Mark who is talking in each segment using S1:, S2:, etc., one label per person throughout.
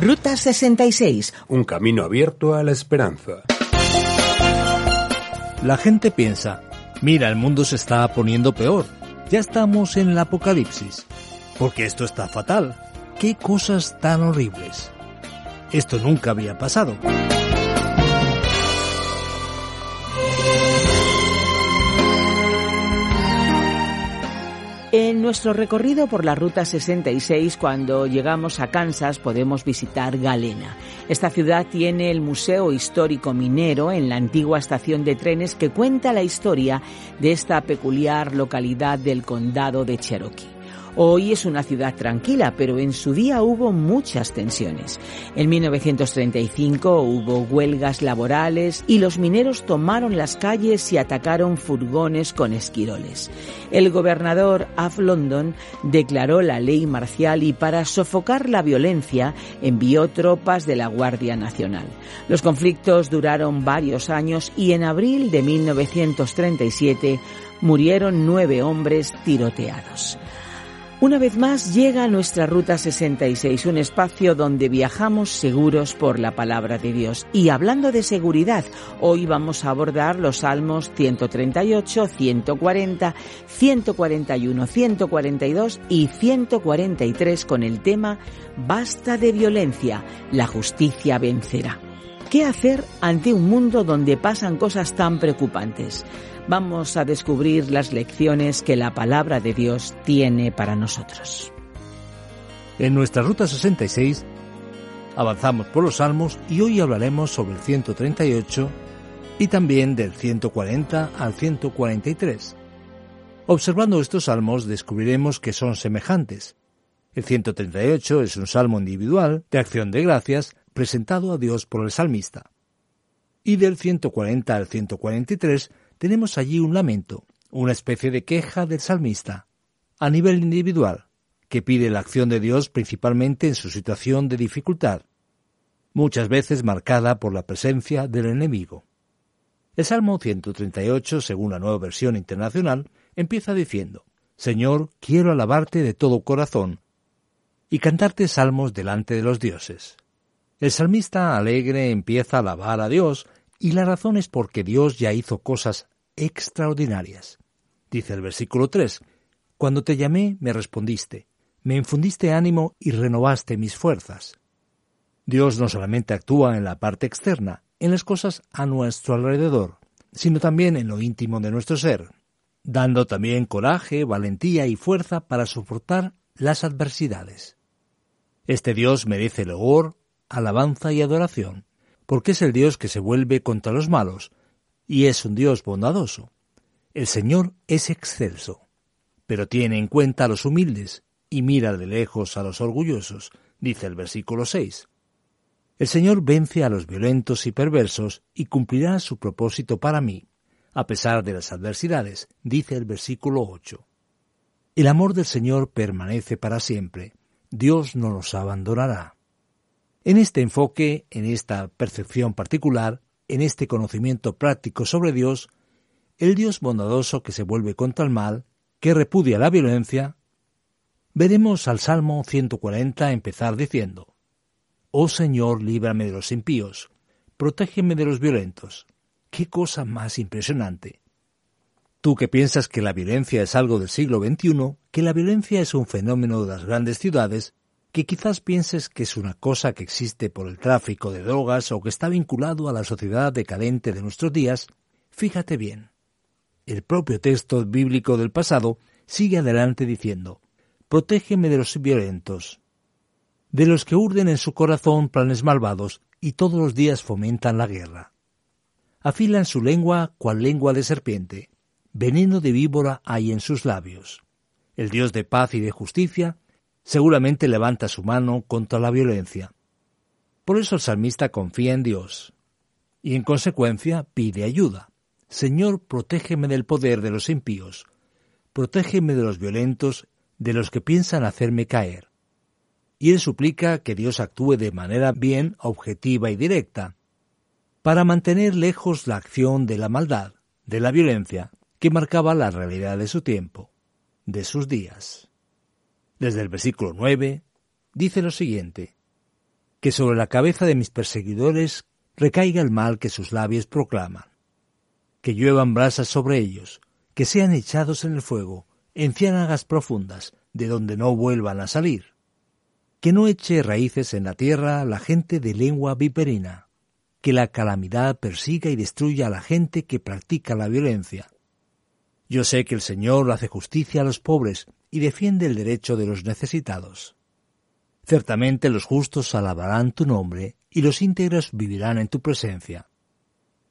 S1: Ruta 66.
S2: Un camino abierto a la esperanza.
S3: La gente piensa, mira, el mundo se está poniendo peor. Ya estamos en el apocalipsis. Porque esto está fatal. Qué cosas tan horribles. Esto nunca había pasado.
S1: En nuestro recorrido por la Ruta 66, cuando llegamos a Kansas, podemos visitar Galena. Esta ciudad tiene el Museo Histórico Minero en la antigua estación de trenes que cuenta la historia de esta peculiar localidad del condado de Cherokee. Hoy es una ciudad tranquila, pero en su día hubo muchas tensiones. En 1935 hubo huelgas laborales y los mineros tomaron las calles y atacaron furgones con esquiroles. El gobernador Af London declaró la ley marcial y para sofocar la violencia envió tropas de la Guardia Nacional. Los conflictos duraron varios años y en abril de 1937 murieron nueve hombres tiroteados. Una vez más llega nuestra Ruta 66, un espacio donde viajamos seguros por la palabra de Dios. Y hablando de seguridad, hoy vamos a abordar los Salmos 138, 140, 141, 142 y 143 con el tema Basta de violencia, la justicia vencerá. ¿Qué hacer ante un mundo donde pasan cosas tan preocupantes? Vamos a descubrir las lecciones que la palabra de Dios tiene para nosotros.
S3: En nuestra Ruta 66 avanzamos por los Salmos y hoy hablaremos sobre el 138 y también del 140 al 143. Observando estos salmos descubriremos que son semejantes. El 138 es un salmo individual de acción de gracias presentado a Dios por el salmista. Y del 140 al 143 tenemos allí un lamento, una especie de queja del salmista, a nivel individual, que pide la acción de Dios principalmente en su situación de dificultad, muchas veces marcada por la presencia del enemigo. El Salmo 138, según la nueva versión internacional, empieza diciendo, Señor, quiero alabarte de todo corazón y cantarte salmos delante de los dioses. El salmista alegre empieza a alabar a Dios y la razón es porque Dios ya hizo cosas extraordinarias. Dice el versículo 3, Cuando te llamé me respondiste, me infundiste ánimo y renovaste mis fuerzas. Dios no solamente actúa en la parte externa, en las cosas a nuestro alrededor, sino también en lo íntimo de nuestro ser, dando también coraje, valentía y fuerza para soportar las adversidades. Este Dios merece loor, alabanza y adoración, porque es el Dios que se vuelve contra los malos, y es un Dios bondadoso. El Señor es excelso, pero tiene en cuenta a los humildes y mira de lejos a los orgullosos, dice el versículo 6. El Señor vence a los violentos y perversos y cumplirá su propósito para mí, a pesar de las adversidades, dice el versículo 8. El amor del Señor permanece para siempre. Dios no nos abandonará. En este enfoque, en esta percepción particular, en este conocimiento práctico sobre Dios, el Dios bondadoso que se vuelve contra el mal, que repudia la violencia, veremos al Salmo 140 empezar diciendo, Oh Señor, líbrame de los impíos, protégeme de los violentos. ¡Qué cosa más impresionante! Tú que piensas que la violencia es algo del siglo XXI, que la violencia es un fenómeno de las grandes ciudades, que quizás pienses que es una cosa que existe por el tráfico de drogas o que está vinculado a la sociedad decadente de nuestros días, fíjate bien. El propio texto bíblico del pasado sigue adelante diciendo, Protégeme de los violentos, de los que urden en su corazón planes malvados y todos los días fomentan la guerra. Afilan su lengua cual lengua de serpiente, veneno de víbora hay en sus labios. El Dios de paz y de justicia seguramente levanta su mano contra la violencia. Por eso el salmista confía en Dios y en consecuencia pide ayuda. Señor, protégeme del poder de los impíos, protégeme de los violentos, de los que piensan hacerme caer. Y él suplica que Dios actúe de manera bien objetiva y directa, para mantener lejos la acción de la maldad, de la violencia, que marcaba la realidad de su tiempo, de sus días. Desde el versículo 9 dice lo siguiente, que sobre la cabeza de mis perseguidores recaiga el mal que sus labios proclaman, que lluevan brasas sobre ellos, que sean echados en el fuego, en ciénagas profundas, de donde no vuelvan a salir, que no eche raíces en la tierra la gente de lengua viperina, que la calamidad persiga y destruya a la gente que practica la violencia. Yo sé que el Señor hace justicia a los pobres y defiende el derecho de los necesitados. Ciertamente los justos alabarán tu nombre y los íntegros vivirán en tu presencia.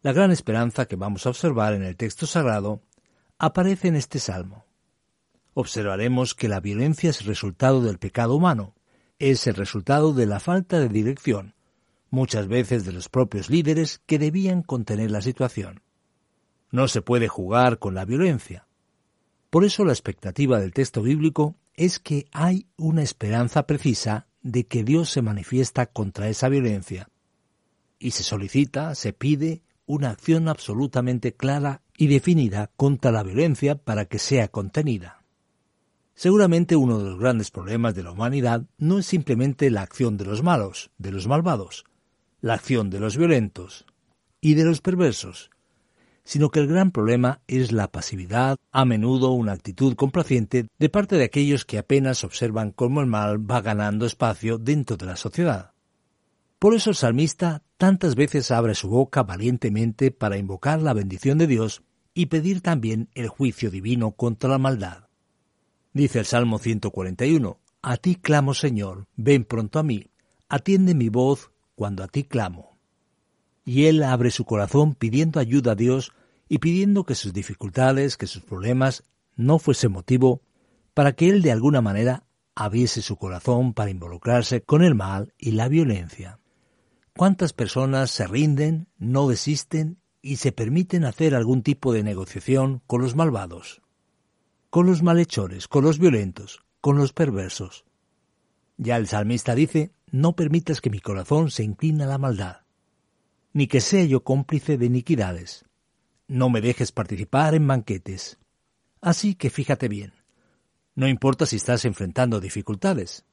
S3: La gran esperanza que vamos a observar en el texto sagrado aparece en este salmo. Observaremos que la violencia es resultado del pecado humano, es el resultado de la falta de dirección, muchas veces de los propios líderes que debían contener la situación. No se puede jugar con la violencia. Por eso la expectativa del texto bíblico es que hay una esperanza precisa de que Dios se manifiesta contra esa violencia. Y se solicita, se pide una acción absolutamente clara y definida contra la violencia para que sea contenida. Seguramente uno de los grandes problemas de la humanidad no es simplemente la acción de los malos, de los malvados, la acción de los violentos y de los perversos, sino que el gran problema es la pasividad, a menudo una actitud complaciente de parte de aquellos que apenas observan cómo el mal va ganando espacio dentro de la sociedad. Por eso el salmista tantas veces abre su boca valientemente para invocar la bendición de Dios y pedir también el juicio divino contra la maldad. Dice el Salmo 141, A ti clamo Señor, ven pronto a mí, atiende mi voz cuando a ti clamo y él abre su corazón pidiendo ayuda a Dios y pidiendo que sus dificultades, que sus problemas no fuese motivo para que él de alguna manera abriese su corazón para involucrarse con el mal y la violencia. ¿Cuántas personas se rinden, no desisten y se permiten hacer algún tipo de negociación con los malvados, con los malhechores, con los violentos, con los perversos? Ya el salmista dice, no permitas que mi corazón se incline a la maldad ni que sea yo cómplice de iniquidades. No me dejes participar en banquetes. Así que fíjate bien. No importa si estás enfrentando dificultades,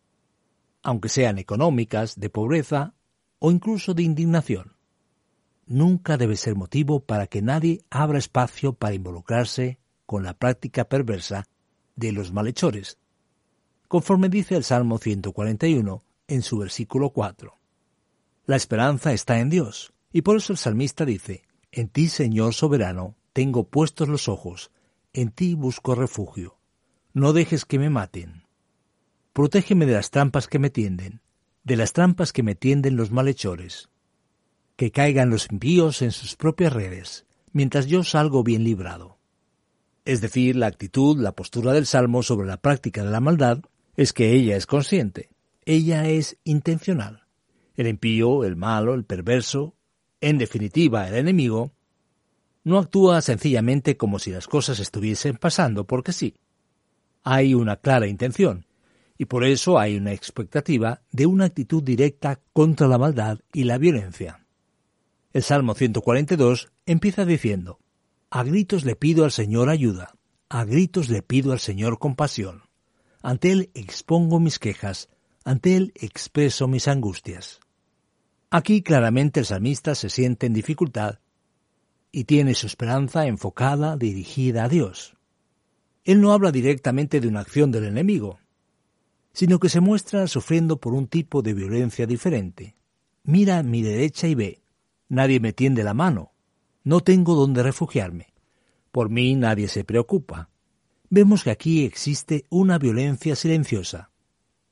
S3: aunque sean económicas, de pobreza o incluso de indignación. Nunca debe ser motivo para que nadie abra espacio para involucrarse con la práctica perversa de los malhechores, conforme dice el Salmo 141 en su versículo 4. La esperanza está en Dios, y por eso el salmista dice, En ti, Señor soberano, tengo puestos los ojos, en ti busco refugio. No dejes que me maten. Protégeme de las trampas que me tienden, de las trampas que me tienden los malhechores. Que caigan los impíos en sus propias redes, mientras yo salgo bien librado. Es decir, la actitud, la postura del Salmo sobre la práctica de la maldad es que ella es consciente, ella es intencional. El impío, el malo, el perverso, en definitiva, el enemigo, no actúa sencillamente como si las cosas estuviesen pasando porque sí. Hay una clara intención, y por eso hay una expectativa de una actitud directa contra la maldad y la violencia. El Salmo 142 empieza diciendo, A gritos le pido al Señor ayuda, a gritos le pido al Señor compasión. Ante Él expongo mis quejas, ante Él expreso mis angustias. Aquí claramente el salmista se siente en dificultad y tiene su esperanza enfocada, dirigida a Dios. Él no habla directamente de una acción del enemigo, sino que se muestra sufriendo por un tipo de violencia diferente. Mira a mi derecha y ve, nadie me tiende la mano, no tengo donde refugiarme, por mí nadie se preocupa. Vemos que aquí existe una violencia silenciosa,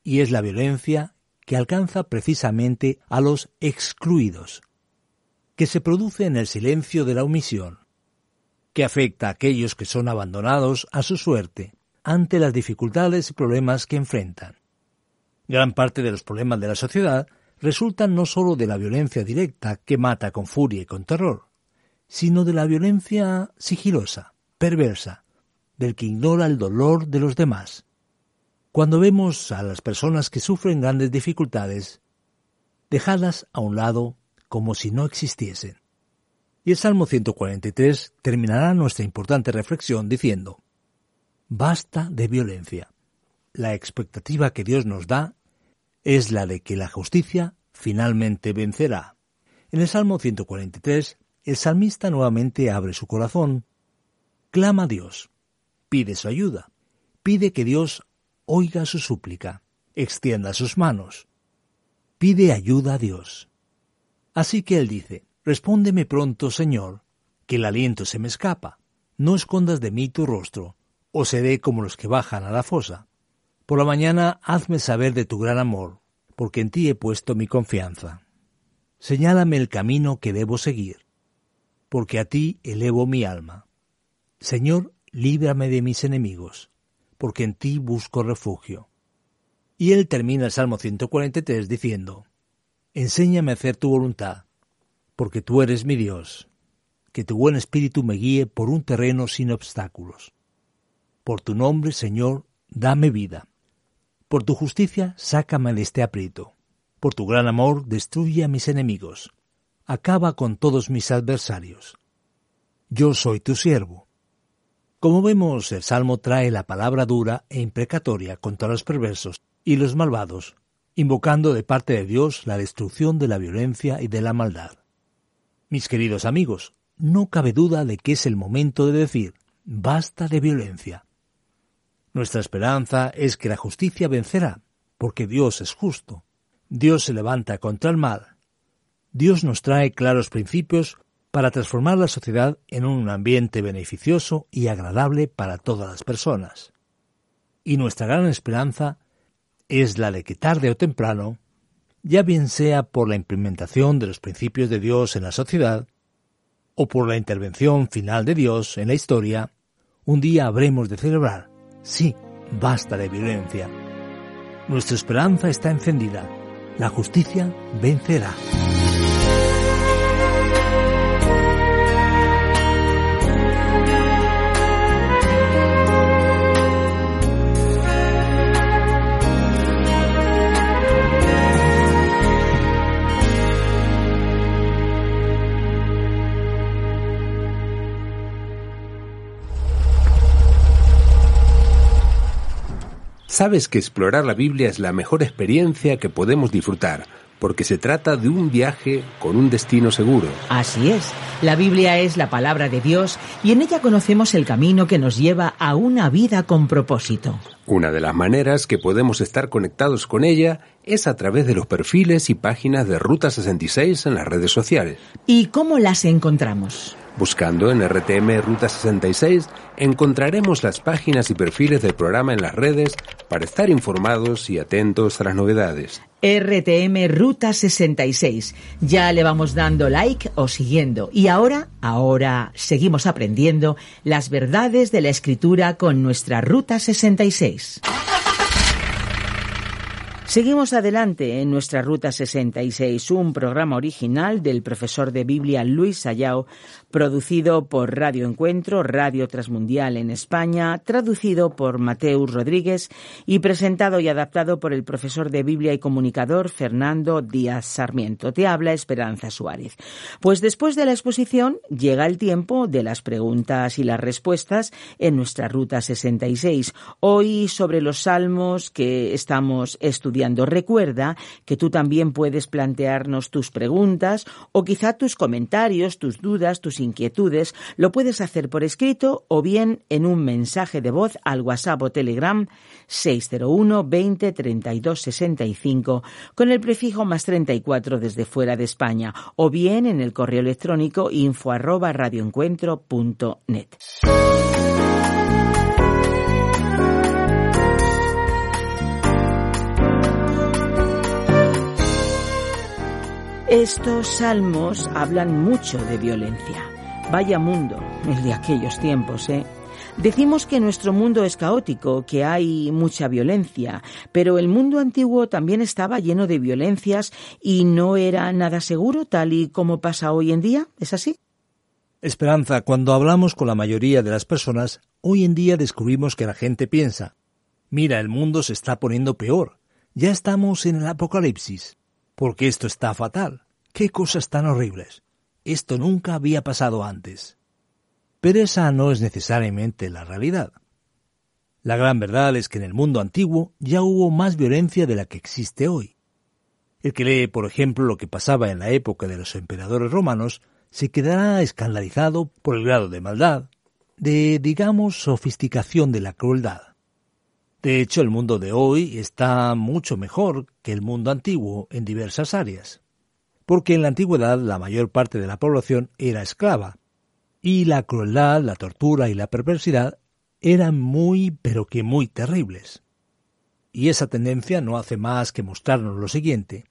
S3: y es la violencia que alcanza precisamente a los excluidos, que se produce en el silencio de la omisión, que afecta a aquellos que son abandonados a su suerte ante las dificultades y problemas que enfrentan. Gran parte de los problemas de la sociedad resultan no sólo de la violencia directa que mata con furia y con terror, sino de la violencia sigilosa, perversa, del que ignora el dolor de los demás. Cuando vemos a las personas que sufren grandes dificultades, dejadas a un lado como si no existiesen. Y el Salmo 143 terminará nuestra importante reflexión diciendo, Basta de violencia. La expectativa que Dios nos da es la de que la justicia finalmente vencerá. En el Salmo 143, el salmista nuevamente abre su corazón, clama a Dios, pide su ayuda, pide que Dios oiga su súplica, extienda sus manos, pide ayuda a Dios. Así que él dice, Respóndeme pronto, Señor, que el aliento se me escapa. No escondas de mí tu rostro, o seré como los que bajan a la fosa. Por la mañana hazme saber de tu gran amor, porque en ti he puesto mi confianza. Señálame el camino que debo seguir, porque a ti elevo mi alma. Señor, líbrame de mis enemigos, porque en ti busco refugio. Y él termina el Salmo 143 diciendo, Enséñame a hacer tu voluntad, porque tú eres mi Dios, que tu buen espíritu me guíe por un terreno sin obstáculos. Por tu nombre, Señor, dame vida. Por tu justicia, sácame de este aprieto. Por tu gran amor, destruye a mis enemigos. Acaba con todos mis adversarios. Yo soy tu siervo. Como vemos, el Salmo trae la palabra dura e imprecatoria contra los perversos y los malvados, invocando de parte de Dios la destrucción de la violencia y de la maldad. Mis queridos amigos, no cabe duda de que es el momento de decir, basta de violencia. Nuestra esperanza es que la justicia vencerá, porque Dios es justo. Dios se levanta contra el mal. Dios nos trae claros principios para transformar la sociedad en un ambiente beneficioso y agradable para todas las personas. Y nuestra gran esperanza es la de que tarde o temprano ya bien sea por la implementación de los principios de Dios en la sociedad, o por la intervención final de Dios en la historia, un día habremos de celebrar, sí, basta de violencia. Nuestra esperanza está encendida, la justicia vencerá.
S2: Sabes que explorar la Biblia es la mejor experiencia que podemos disfrutar, porque se trata de un viaje con un destino seguro.
S1: Así es, la Biblia es la palabra de Dios y en ella conocemos el camino que nos lleva a una vida con propósito.
S2: Una de las maneras que podemos estar conectados con ella es a través de los perfiles y páginas de Ruta 66 en las redes sociales.
S1: ¿Y cómo las encontramos?
S2: Buscando en RTM Ruta 66 encontraremos las páginas y perfiles del programa en las redes para estar informados y atentos a las novedades.
S1: RTM Ruta 66. Ya le vamos dando like o siguiendo. Y ahora, ahora seguimos aprendiendo las verdades de la escritura con nuestra Ruta 66. Seguimos adelante en nuestra Ruta 66, un programa original del profesor de Biblia Luis Sayao, producido por Radio Encuentro, Radio Transmundial en España, traducido por Mateus Rodríguez y presentado y adaptado por el profesor de Biblia y comunicador Fernando Díaz Sarmiento. Te habla Esperanza Suárez. Pues después de la exposición llega el tiempo de las preguntas y las respuestas en nuestra Ruta 66. Hoy sobre los salmos que estamos estudiando Recuerda que tú también puedes plantearnos tus preguntas o quizá tus comentarios, tus dudas, tus inquietudes. Lo puedes hacer por escrito o bien en un mensaje de voz al WhatsApp o Telegram 601 20 32 65 con el prefijo más 34 desde fuera de España o bien en el correo electrónico info arroba radioencuentro.net. Estos salmos hablan mucho de violencia. Vaya mundo, el de aquellos tiempos, ¿eh? Decimos que nuestro mundo es caótico, que hay mucha violencia, pero el mundo antiguo también estaba lleno de violencias y no era nada seguro tal y como pasa hoy en día. ¿Es así?
S3: Esperanza, cuando hablamos con la mayoría de las personas, hoy en día descubrimos que la gente piensa, mira, el mundo se está poniendo peor, ya estamos en el apocalipsis, porque esto está fatal, qué cosas tan horribles, esto nunca había pasado antes. Pero esa no es necesariamente la realidad. La gran verdad es que en el mundo antiguo ya hubo más violencia de la que existe hoy. El que lee, por ejemplo, lo que pasaba en la época de los emperadores romanos, se quedará escandalizado por el grado de maldad, de, digamos, sofisticación de la crueldad. De hecho, el mundo de hoy está mucho mejor que el mundo antiguo en diversas áreas, porque en la antigüedad la mayor parte de la población era esclava, y la crueldad, la tortura y la perversidad eran muy, pero que muy terribles. Y esa tendencia no hace más que mostrarnos lo siguiente.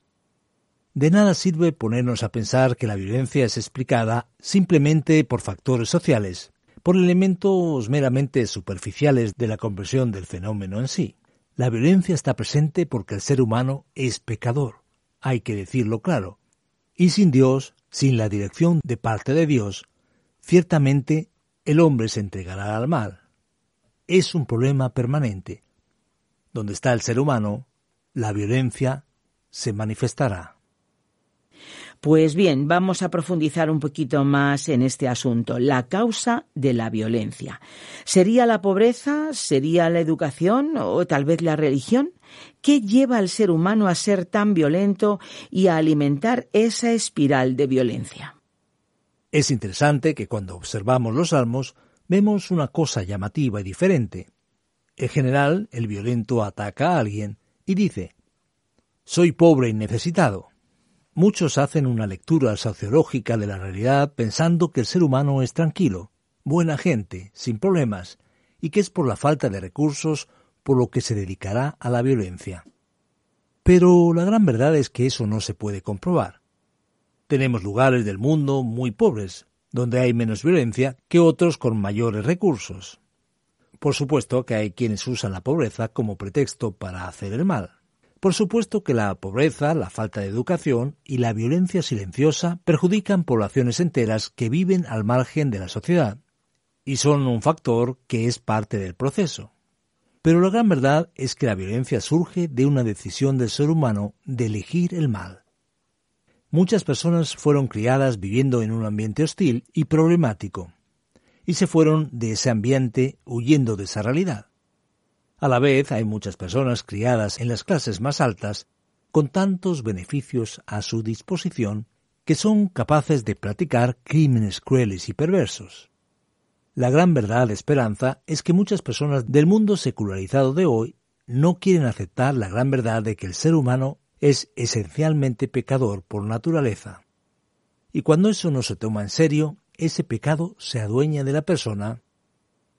S3: De nada sirve ponernos a pensar que la violencia es explicada simplemente por factores sociales, por elementos meramente superficiales de la conversión del fenómeno en sí. La violencia está presente porque el ser humano es pecador, hay que decirlo claro, y sin Dios, sin la dirección de parte de Dios, Ciertamente el hombre se entregará al mal. Es un problema permanente. Donde está el ser humano, la violencia se manifestará.
S1: Pues bien, vamos a profundizar un poquito más en este asunto, la causa de la violencia. ¿Sería la pobreza? ¿Sería la educación? ¿O tal vez la religión? ¿Qué lleva al ser humano a ser tan violento y a alimentar esa espiral de violencia?
S3: Es interesante que cuando observamos los salmos vemos una cosa llamativa y diferente. En general, el violento ataca a alguien y dice, Soy pobre y necesitado. Muchos hacen una lectura sociológica de la realidad pensando que el ser humano es tranquilo, buena gente, sin problemas, y que es por la falta de recursos por lo que se dedicará a la violencia. Pero la gran verdad es que eso no se puede comprobar. Tenemos lugares del mundo muy pobres, donde hay menos violencia que otros con mayores recursos. Por supuesto que hay quienes usan la pobreza como pretexto para hacer el mal. Por supuesto que la pobreza, la falta de educación y la violencia silenciosa perjudican poblaciones enteras que viven al margen de la sociedad, y son un factor que es parte del proceso. Pero la gran verdad es que la violencia surge de una decisión del ser humano de elegir el mal. Muchas personas fueron criadas viviendo en un ambiente hostil y problemático, y se fueron de ese ambiente huyendo de esa realidad. A la vez hay muchas personas criadas en las clases más altas con tantos beneficios a su disposición que son capaces de practicar crímenes crueles y perversos. La gran verdad de esperanza es que muchas personas del mundo secularizado de hoy no quieren aceptar la gran verdad de que el ser humano es esencialmente pecador por naturaleza. Y cuando eso no se toma en serio, ese pecado se adueña de la persona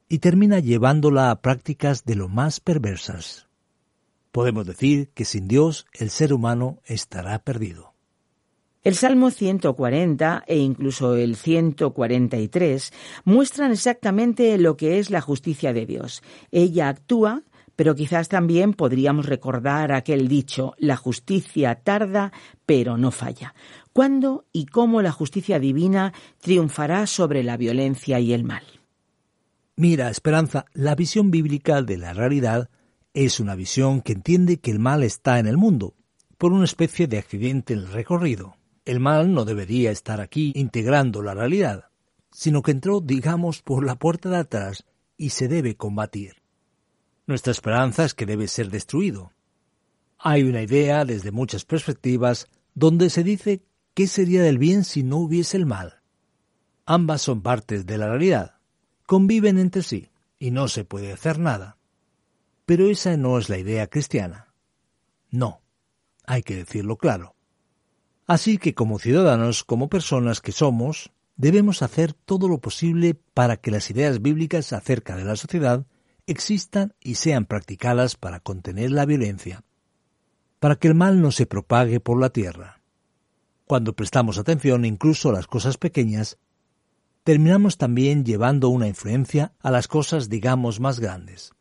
S3: y termina llevándola a prácticas de lo más perversas. Podemos decir que sin Dios el ser humano estará perdido.
S1: El Salmo 140 e incluso el 143 muestran exactamente lo que es la justicia de Dios. Ella actúa pero quizás también podríamos recordar aquel dicho, la justicia tarda, pero no falla. ¿Cuándo y cómo la justicia divina triunfará sobre la violencia y el mal?
S3: Mira, Esperanza, la visión bíblica de la realidad es una visión que entiende que el mal está en el mundo, por una especie de accidente en el recorrido. El mal no debería estar aquí integrando la realidad, sino que entró, digamos, por la puerta de atrás y se debe combatir. Nuestra esperanza es que debe ser destruido. Hay una idea desde muchas perspectivas donde se dice qué sería del bien si no hubiese el mal. Ambas son partes de la realidad, conviven entre sí y no se puede hacer nada. Pero esa no es la idea cristiana. No, hay que decirlo claro. Así que como ciudadanos, como personas que somos, debemos hacer todo lo posible para que las ideas bíblicas acerca de la sociedad existan y sean practicadas para contener la violencia, para que el mal no se propague por la tierra. Cuando prestamos atención incluso a las cosas pequeñas, terminamos también llevando una influencia a las cosas, digamos, más grandes.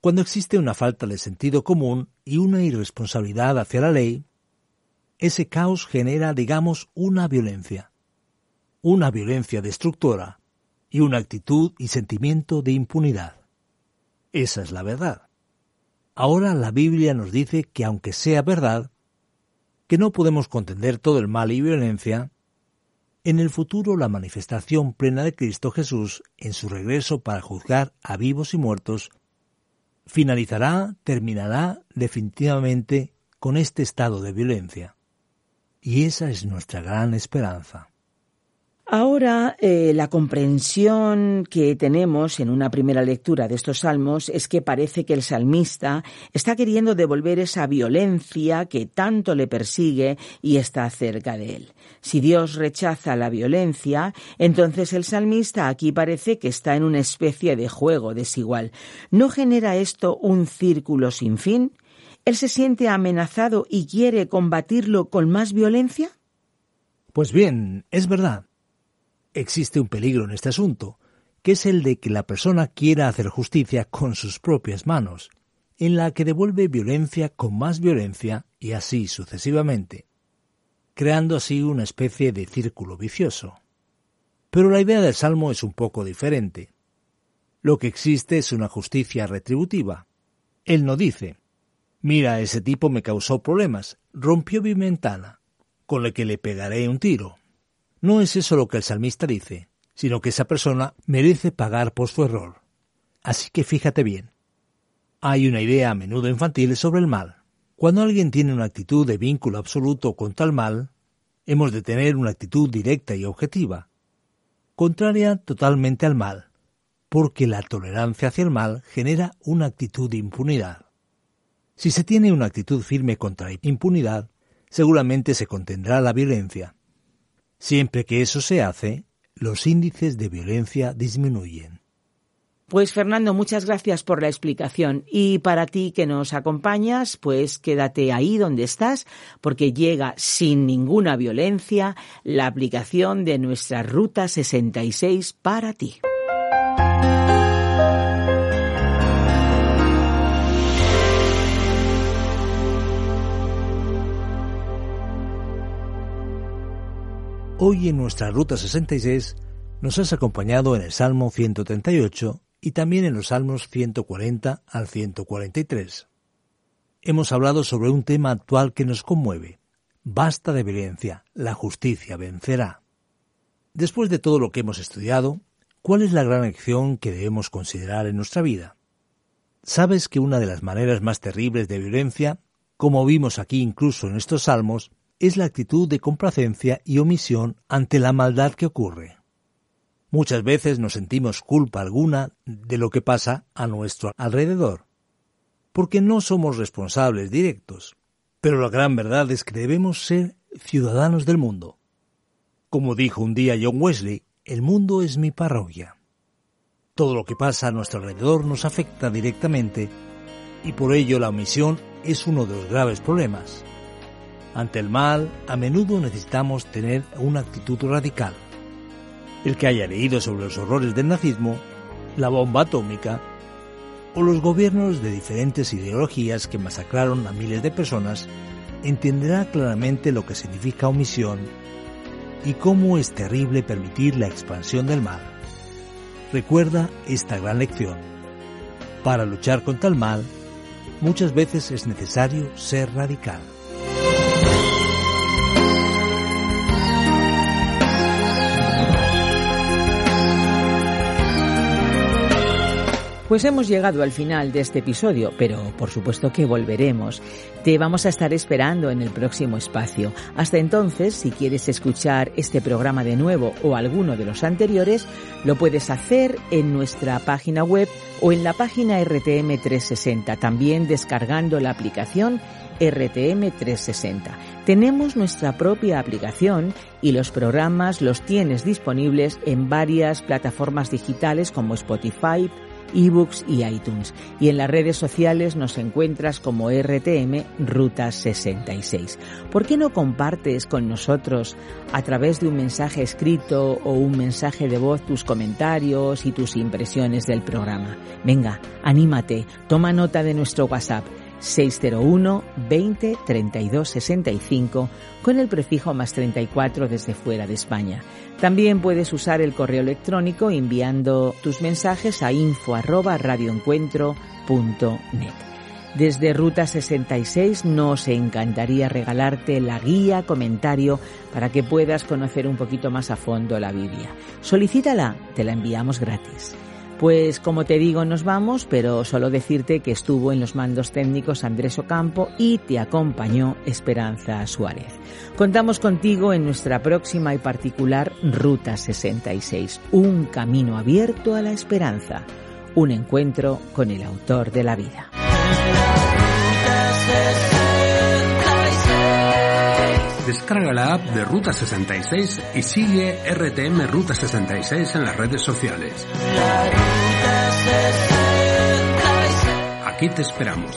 S3: Cuando existe una falta de sentido común y una irresponsabilidad hacia la ley, ese caos genera, digamos, una violencia, una violencia destructora y una actitud y sentimiento de impunidad. Esa es la verdad. Ahora la Biblia nos dice que aunque sea verdad, que no podemos contender todo el mal y violencia, en el futuro la manifestación plena de Cristo Jesús en su regreso para juzgar a vivos y muertos finalizará, terminará definitivamente con este estado de violencia. Y esa es nuestra gran esperanza.
S1: Ahora, eh, la comprensión que tenemos en una primera lectura de estos salmos es que parece que el salmista está queriendo devolver esa violencia que tanto le persigue y está cerca de él. Si Dios rechaza la violencia, entonces el salmista aquí parece que está en una especie de juego desigual. ¿No genera esto un círculo sin fin? ¿Él se siente amenazado y quiere combatirlo con más violencia?
S3: Pues bien, es verdad existe un peligro en este asunto, que es el de que la persona quiera hacer justicia con sus propias manos, en la que devuelve violencia con más violencia y así sucesivamente, creando así una especie de círculo vicioso. Pero la idea del Salmo es un poco diferente. Lo que existe es una justicia retributiva. Él no dice, mira, ese tipo me causó problemas, rompió mi ventana, con el que le pegaré un tiro. No es eso lo que el salmista dice, sino que esa persona merece pagar por su error. Así que fíjate bien. Hay una idea a menudo infantil sobre el mal. Cuando alguien tiene una actitud de vínculo absoluto con tal mal, hemos de tener una actitud directa y objetiva, contraria totalmente al mal, porque la tolerancia hacia el mal genera una actitud de impunidad. Si se tiene una actitud firme contra la impunidad, seguramente se contendrá la violencia, Siempre que eso se hace, los índices de violencia disminuyen.
S1: Pues Fernando, muchas gracias por la explicación. Y para ti que nos acompañas, pues quédate ahí donde estás, porque llega sin ninguna violencia la aplicación de nuestra Ruta 66 para ti.
S3: Hoy en nuestra Ruta 66 nos has acompañado en el Salmo 138 y también en los Salmos 140 al 143. Hemos hablado sobre un tema actual que nos conmueve. Basta de violencia, la justicia vencerá. Después de todo lo que hemos estudiado, ¿cuál es la gran lección que debemos considerar en nuestra vida? ¿Sabes que una de las maneras más terribles de violencia, como vimos aquí incluso en estos salmos, es la actitud de complacencia y omisión ante la maldad que ocurre. Muchas veces nos sentimos culpa alguna de lo que pasa a nuestro alrededor, porque no somos responsables directos, pero la gran verdad es que debemos ser ciudadanos del mundo. Como dijo un día John Wesley, el mundo es mi parroquia. Todo lo que pasa a nuestro alrededor nos afecta directamente y por ello la omisión es uno de los graves problemas. Ante el mal, a menudo necesitamos tener una actitud radical. El que haya leído sobre los horrores del nazismo, la bomba atómica o los gobiernos de diferentes ideologías que masacraron a miles de personas, entenderá claramente lo que significa omisión y cómo es terrible permitir la expansión del mal. Recuerda esta gran lección. Para luchar contra el mal, muchas veces es necesario ser radical.
S1: Pues hemos llegado al final de este episodio, pero por supuesto que volveremos. Te vamos a estar esperando en el próximo espacio. Hasta entonces, si quieres escuchar este programa de nuevo o alguno de los anteriores, lo puedes hacer en nuestra página web o en la página RTM 360, también descargando la aplicación RTM 360. Tenemos nuestra propia aplicación y los programas los tienes disponibles en varias plataformas digitales como Spotify, ebooks y iTunes. Y en las redes sociales nos encuentras como RTM Ruta 66. ¿Por qué no compartes con nosotros a través de un mensaje escrito o un mensaje de voz tus comentarios y tus impresiones del programa? Venga, anímate, toma nota de nuestro WhatsApp 601 20 32 65 con el prefijo más 34 desde fuera de España. También puedes usar el correo electrónico enviando tus mensajes a info radioencuentro.net. Desde Ruta 66 nos encantaría regalarte la guía, comentario, para que puedas conocer un poquito más a fondo la Biblia. Solicítala, te la enviamos gratis. Pues como te digo, nos vamos, pero solo decirte que estuvo en los mandos técnicos Andrés Ocampo y te acompañó Esperanza Suárez. Contamos contigo en nuestra próxima y particular Ruta 66, un camino abierto a la esperanza, un encuentro con el autor de la vida.
S2: Descarga la app de Ruta 66 y sigue RTM Ruta 66 en las redes sociales. Aquí te esperamos.